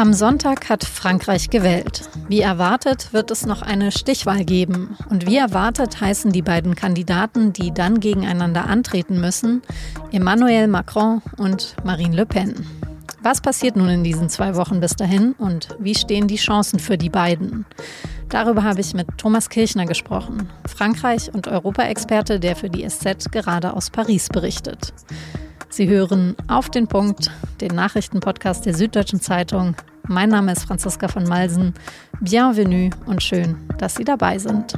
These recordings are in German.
Am Sonntag hat Frankreich gewählt. Wie erwartet wird es noch eine Stichwahl geben. Und wie erwartet heißen die beiden Kandidaten, die dann gegeneinander antreten müssen, Emmanuel Macron und Marine Le Pen. Was passiert nun in diesen zwei Wochen bis dahin und wie stehen die Chancen für die beiden? Darüber habe ich mit Thomas Kirchner gesprochen, Frankreich- und Europaexperte, der für die SZ gerade aus Paris berichtet. Sie hören auf den Punkt, den Nachrichtenpodcast der Süddeutschen Zeitung mein Name ist Franziska von Malsen. Bienvenue und schön, dass Sie dabei sind.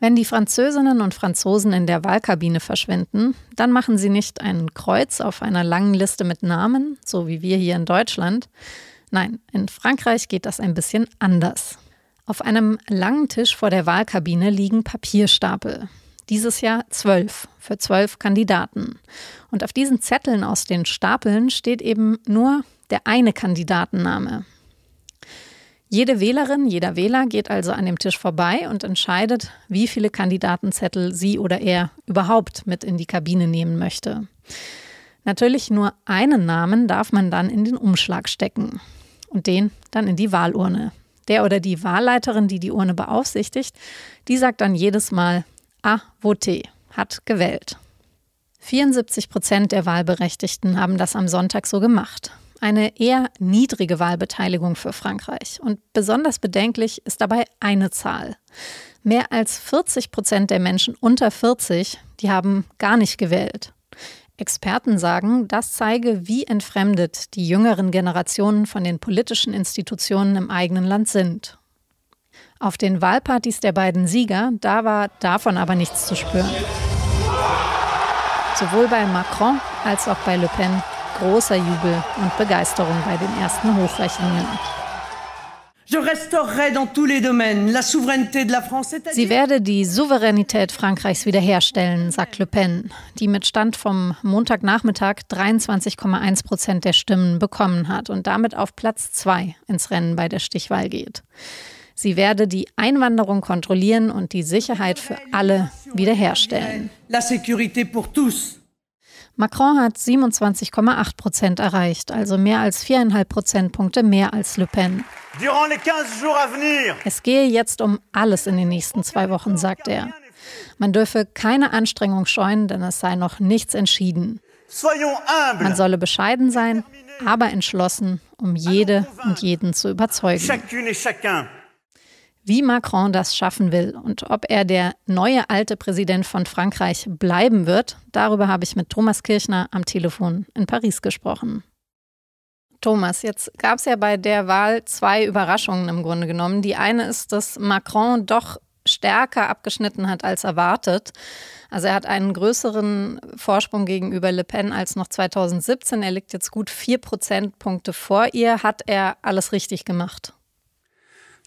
Wenn die Französinnen und Franzosen in der Wahlkabine verschwinden, dann machen sie nicht ein Kreuz auf einer langen Liste mit Namen, so wie wir hier in Deutschland. Nein, in Frankreich geht das ein bisschen anders. Auf einem langen Tisch vor der Wahlkabine liegen Papierstapel. Dieses Jahr zwölf für zwölf Kandidaten. Und auf diesen Zetteln aus den Stapeln steht eben nur der eine Kandidatenname. Jede Wählerin, jeder Wähler geht also an dem Tisch vorbei und entscheidet, wie viele Kandidatenzettel sie oder er überhaupt mit in die Kabine nehmen möchte. Natürlich nur einen Namen darf man dann in den Umschlag stecken und den dann in die Wahlurne. Der oder die Wahlleiterin, die die Urne beaufsichtigt, die sagt dann jedes Mal, a voté, hat gewählt. 74 Prozent der Wahlberechtigten haben das am Sonntag so gemacht. Eine eher niedrige Wahlbeteiligung für Frankreich. Und besonders bedenklich ist dabei eine Zahl. Mehr als 40 Prozent der Menschen unter 40, die haben gar nicht gewählt. Experten sagen, das zeige, wie entfremdet die jüngeren Generationen von den politischen Institutionen im eigenen Land sind auf den Wahlpartys der beiden Sieger, da war davon aber nichts zu spüren. Sowohl bei Macron als auch bei Le Pen großer Jubel und Begeisterung bei den ersten Hochrechnungen. Sie werde die Souveränität Frankreichs wiederherstellen, sagt Le Pen, die mit Stand vom Montagnachmittag 23,1 Prozent der Stimmen bekommen hat und damit auf Platz zwei ins Rennen bei der Stichwahl geht. Sie werde die Einwanderung kontrollieren und die Sicherheit für alle wiederherstellen. Macron hat 27,8 Prozent erreicht, also mehr als viereinhalb Prozentpunkte mehr als Le Pen. Es gehe jetzt um alles in den nächsten zwei Wochen, sagt er. Man dürfe keine Anstrengung scheuen, denn es sei noch nichts entschieden. Man solle bescheiden sein, aber entschlossen, um jede und jeden zu überzeugen wie Macron das schaffen will und ob er der neue alte Präsident von Frankreich bleiben wird, darüber habe ich mit Thomas Kirchner am Telefon in Paris gesprochen. Thomas, jetzt gab es ja bei der Wahl zwei Überraschungen im Grunde genommen. Die eine ist, dass Macron doch stärker abgeschnitten hat als erwartet. Also er hat einen größeren Vorsprung gegenüber Le Pen als noch 2017. Er liegt jetzt gut vier Prozentpunkte vor ihr. Hat er alles richtig gemacht?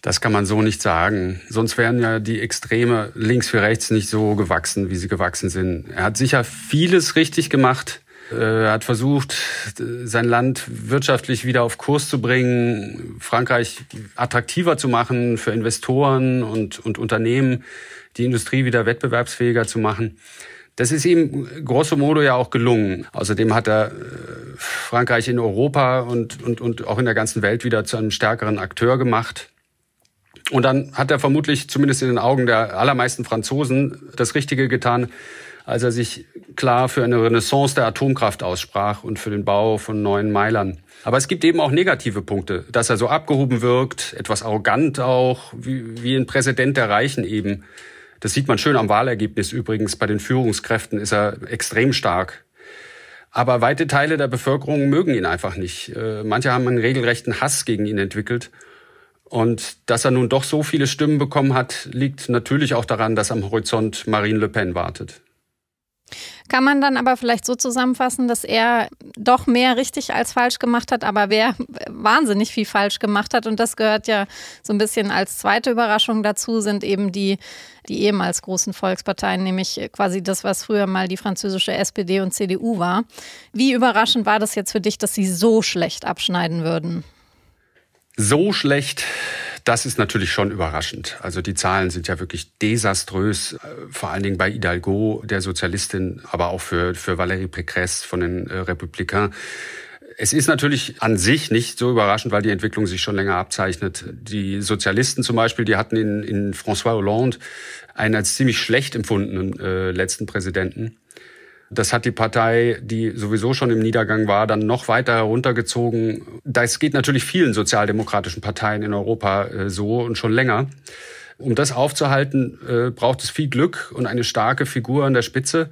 Das kann man so nicht sagen. Sonst wären ja die Extreme links für rechts nicht so gewachsen, wie sie gewachsen sind. Er hat sicher vieles richtig gemacht. Er hat versucht, sein Land wirtschaftlich wieder auf Kurs zu bringen, Frankreich attraktiver zu machen für Investoren und, und Unternehmen, die Industrie wieder wettbewerbsfähiger zu machen. Das ist ihm grosso modo ja auch gelungen. Außerdem hat er äh, Frankreich in Europa und, und, und auch in der ganzen Welt wieder zu einem stärkeren Akteur gemacht. Und dann hat er vermutlich, zumindest in den Augen der allermeisten Franzosen, das Richtige getan, als er sich klar für eine Renaissance der Atomkraft aussprach und für den Bau von neuen Meilern. Aber es gibt eben auch negative Punkte, dass er so abgehoben wirkt, etwas arrogant auch, wie, wie ein Präsident der Reichen eben. Das sieht man schön am Wahlergebnis übrigens. Bei den Führungskräften ist er extrem stark. Aber weite Teile der Bevölkerung mögen ihn einfach nicht. Äh, manche haben einen regelrechten Hass gegen ihn entwickelt. Und dass er nun doch so viele Stimmen bekommen hat, liegt natürlich auch daran, dass am Horizont Marine Le Pen wartet. Kann man dann aber vielleicht so zusammenfassen, dass er doch mehr richtig als falsch gemacht hat, aber wer wahnsinnig viel falsch gemacht hat. Und das gehört ja so ein bisschen als zweite Überraschung dazu, sind eben die, die ehemals großen Volksparteien, nämlich quasi das, was früher mal die französische SPD und CDU war. Wie überraschend war das jetzt für dich, dass sie so schlecht abschneiden würden? So schlecht, das ist natürlich schon überraschend. Also die Zahlen sind ja wirklich desaströs, äh, vor allen Dingen bei Hidalgo, der Sozialistin, aber auch für, für Valérie Pécresse von den äh, Republikanern. Es ist natürlich an sich nicht so überraschend, weil die Entwicklung sich schon länger abzeichnet. Die Sozialisten zum Beispiel, die hatten in, in François Hollande einen als ziemlich schlecht empfundenen äh, letzten Präsidenten. Das hat die Partei, die sowieso schon im Niedergang war, dann noch weiter heruntergezogen. Das geht natürlich vielen sozialdemokratischen Parteien in Europa äh, so und schon länger. Um das aufzuhalten, äh, braucht es viel Glück und eine starke Figur an der Spitze.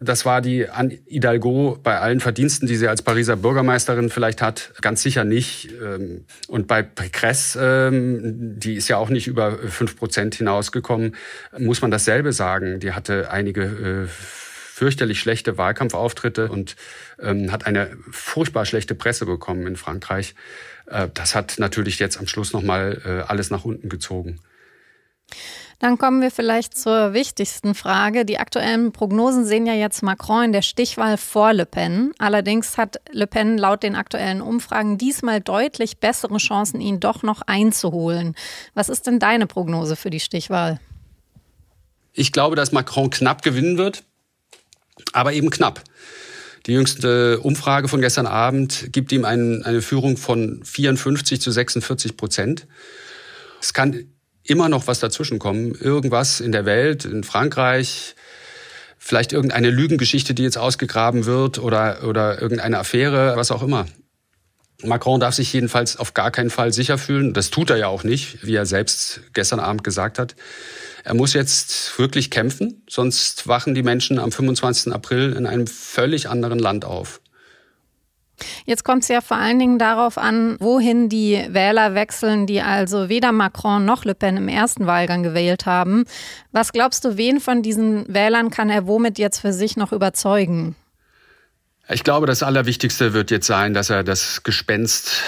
Das war die Anne Hidalgo bei allen Verdiensten, die sie als Pariser Bürgermeisterin vielleicht hat, ganz sicher nicht. Ähm, und bei Pécresse, ähm, die ist ja auch nicht über fünf Prozent hinausgekommen, muss man dasselbe sagen. Die hatte einige äh, fürchterlich schlechte Wahlkampfauftritte und ähm, hat eine furchtbar schlechte Presse bekommen in Frankreich. Äh, das hat natürlich jetzt am Schluss nochmal äh, alles nach unten gezogen. Dann kommen wir vielleicht zur wichtigsten Frage. Die aktuellen Prognosen sehen ja jetzt Macron in der Stichwahl vor Le Pen. Allerdings hat Le Pen laut den aktuellen Umfragen diesmal deutlich bessere Chancen, ihn doch noch einzuholen. Was ist denn deine Prognose für die Stichwahl? Ich glaube, dass Macron knapp gewinnen wird aber eben knapp. Die jüngste Umfrage von gestern Abend gibt ihm ein, eine Führung von 54 zu 46 Prozent. Es kann immer noch was dazwischenkommen. Irgendwas in der Welt, in Frankreich, vielleicht irgendeine Lügengeschichte, die jetzt ausgegraben wird oder, oder irgendeine Affäre, was auch immer. Macron darf sich jedenfalls auf gar keinen Fall sicher fühlen. Das tut er ja auch nicht, wie er selbst gestern Abend gesagt hat. Er muss jetzt wirklich kämpfen, sonst wachen die Menschen am 25. April in einem völlig anderen Land auf. Jetzt kommt es ja vor allen Dingen darauf an, wohin die Wähler wechseln, die also weder Macron noch Le Pen im ersten Wahlgang gewählt haben. Was glaubst du, wen von diesen Wählern kann er womit jetzt für sich noch überzeugen? Ich glaube, das Allerwichtigste wird jetzt sein, dass er das Gespenst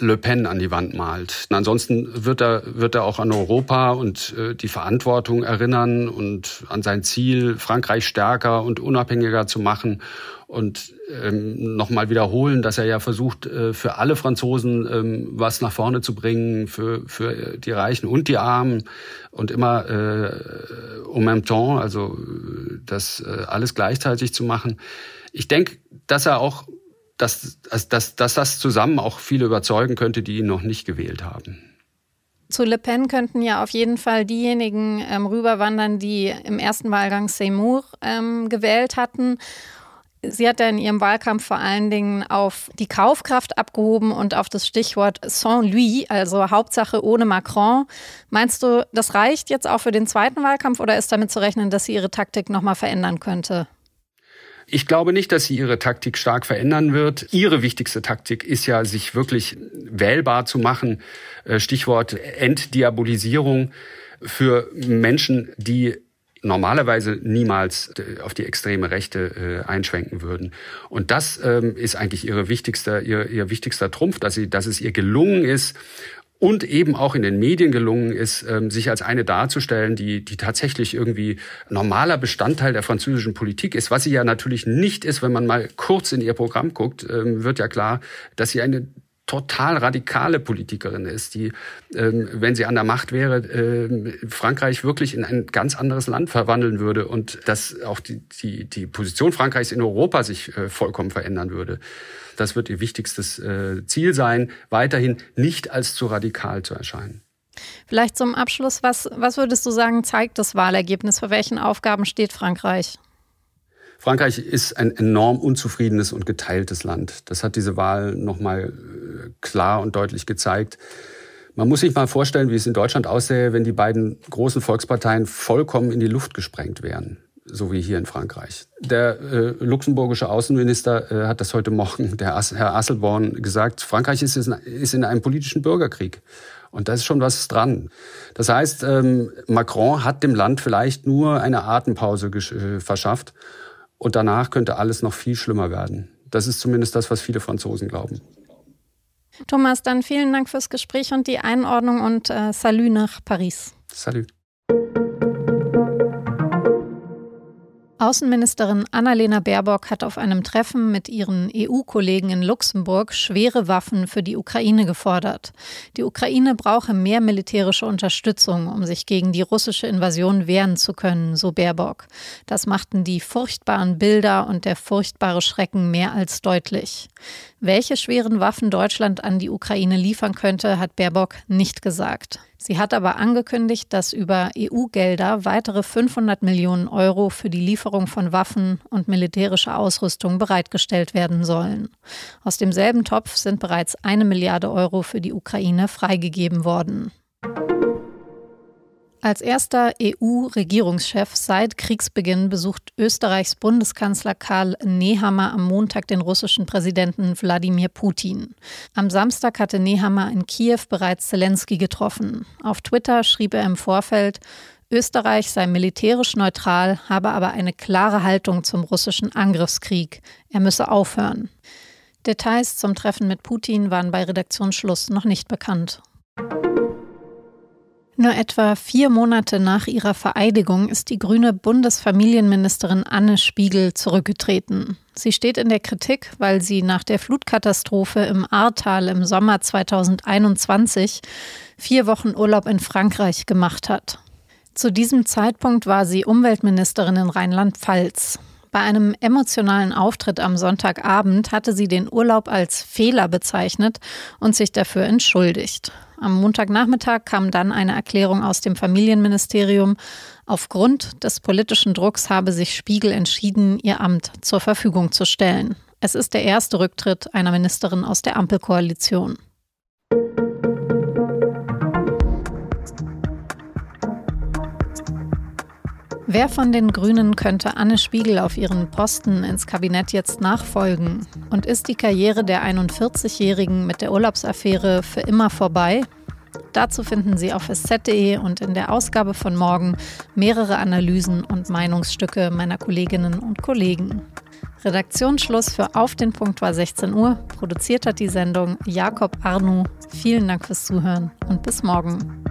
Le Pen an die Wand malt. Und ansonsten wird er, wird er auch an Europa und äh, die Verantwortung erinnern und an sein Ziel, Frankreich stärker und unabhängiger zu machen und ähm, nochmal wiederholen, dass er ja versucht, äh, für alle Franzosen ähm, was nach vorne zu bringen, für, für die Reichen und die Armen und immer äh, en même temps, also äh, das äh, alles gleichzeitig zu machen. Ich denke, dass er auch, dass, dass, dass das zusammen auch viele überzeugen könnte, die ihn noch nicht gewählt haben. Zu Le Pen könnten ja auf jeden Fall diejenigen ähm, rüberwandern, die im ersten Wahlgang Seymour ähm, gewählt hatten. Sie hat ja in ihrem Wahlkampf vor allen Dingen auf die Kaufkraft abgehoben und auf das Stichwort sans lui, also Hauptsache ohne Macron. Meinst du, das reicht jetzt auch für den zweiten Wahlkampf oder ist damit zu rechnen, dass sie ihre Taktik nochmal verändern könnte? Ich glaube nicht, dass sie ihre Taktik stark verändern wird. Ihre wichtigste Taktik ist ja, sich wirklich wählbar zu machen. Äh, Stichwort Entdiabolisierung für Menschen, die normalerweise niemals äh, auf die extreme Rechte äh, einschwenken würden. Und das ähm, ist eigentlich ihre wichtigster, ihr, ihr wichtigster Trumpf, dass, sie, dass es ihr gelungen ist, und eben auch in den Medien gelungen ist, ähm, sich als eine darzustellen, die, die tatsächlich irgendwie normaler Bestandteil der französischen Politik ist, was sie ja natürlich nicht ist, wenn man mal kurz in ihr Programm guckt, ähm, wird ja klar, dass sie eine total radikale Politikerin ist, die, ähm, wenn sie an der Macht wäre, Frankreich wirklich in ein ganz anderes Land verwandeln würde und dass auch die, die, die Position Frankreichs in Europa sich äh, vollkommen verändern würde. Das wird ihr wichtigstes äh, Ziel sein, weiterhin nicht als zu radikal zu erscheinen. Vielleicht zum Abschluss, was, was würdest du sagen, zeigt das Wahlergebnis? Vor welchen Aufgaben steht Frankreich? Frankreich ist ein enorm unzufriedenes und geteiltes Land. Das hat diese Wahl nochmal äh, klar und deutlich gezeigt. Man muss sich mal vorstellen, wie es in Deutschland aussähe, wenn die beiden großen Volksparteien vollkommen in die Luft gesprengt wären so wie hier in Frankreich. Der äh, luxemburgische Außenminister äh, hat das heute Morgen, der As Herr Asselborn, gesagt, Frankreich ist, ist in einem politischen Bürgerkrieg. Und da ist schon was dran. Das heißt, ähm, Macron hat dem Land vielleicht nur eine Atempause äh, verschafft. Und danach könnte alles noch viel schlimmer werden. Das ist zumindest das, was viele Franzosen glauben. Thomas, dann vielen Dank fürs Gespräch und die Einordnung und äh, Salut nach Paris. Salut. Außenministerin Annalena Baerbock hat auf einem Treffen mit ihren EU-Kollegen in Luxemburg schwere Waffen für die Ukraine gefordert. Die Ukraine brauche mehr militärische Unterstützung, um sich gegen die russische Invasion wehren zu können, so Baerbock. Das machten die furchtbaren Bilder und der furchtbare Schrecken mehr als deutlich. Welche schweren Waffen Deutschland an die Ukraine liefern könnte, hat Baerbock nicht gesagt. Sie hat aber angekündigt, dass über EU-Gelder weitere 500 Millionen Euro für die Lieferung von Waffen und militärischer Ausrüstung bereitgestellt werden sollen. Aus demselben Topf sind bereits eine Milliarde Euro für die Ukraine freigegeben worden. Als erster EU-Regierungschef seit Kriegsbeginn besucht Österreichs Bundeskanzler Karl Nehammer am Montag den russischen Präsidenten Wladimir Putin. Am Samstag hatte Nehammer in Kiew bereits Zelensky getroffen. Auf Twitter schrieb er im Vorfeld, Österreich sei militärisch neutral, habe aber eine klare Haltung zum russischen Angriffskrieg. Er müsse aufhören. Details zum Treffen mit Putin waren bei Redaktionsschluss noch nicht bekannt. Nur etwa vier Monate nach ihrer Vereidigung ist die grüne Bundesfamilienministerin Anne Spiegel zurückgetreten. Sie steht in der Kritik, weil sie nach der Flutkatastrophe im Ahrtal im Sommer 2021 vier Wochen Urlaub in Frankreich gemacht hat. Zu diesem Zeitpunkt war sie Umweltministerin in Rheinland-Pfalz. Bei einem emotionalen Auftritt am Sonntagabend hatte sie den Urlaub als Fehler bezeichnet und sich dafür entschuldigt. Am Montagnachmittag kam dann eine Erklärung aus dem Familienministerium. Aufgrund des politischen Drucks habe sich Spiegel entschieden, ihr Amt zur Verfügung zu stellen. Es ist der erste Rücktritt einer Ministerin aus der Ampelkoalition. Wer von den Grünen könnte Anne Spiegel auf ihren Posten ins Kabinett jetzt nachfolgen? Und ist die Karriere der 41-Jährigen mit der Urlaubsaffäre für immer vorbei? Dazu finden Sie auf sz.de und in der Ausgabe von morgen mehrere Analysen und Meinungsstücke meiner Kolleginnen und Kollegen. Redaktionsschluss für Auf den Punkt war 16 Uhr. Produziert hat die Sendung Jakob Arnu. Vielen Dank fürs Zuhören und bis morgen.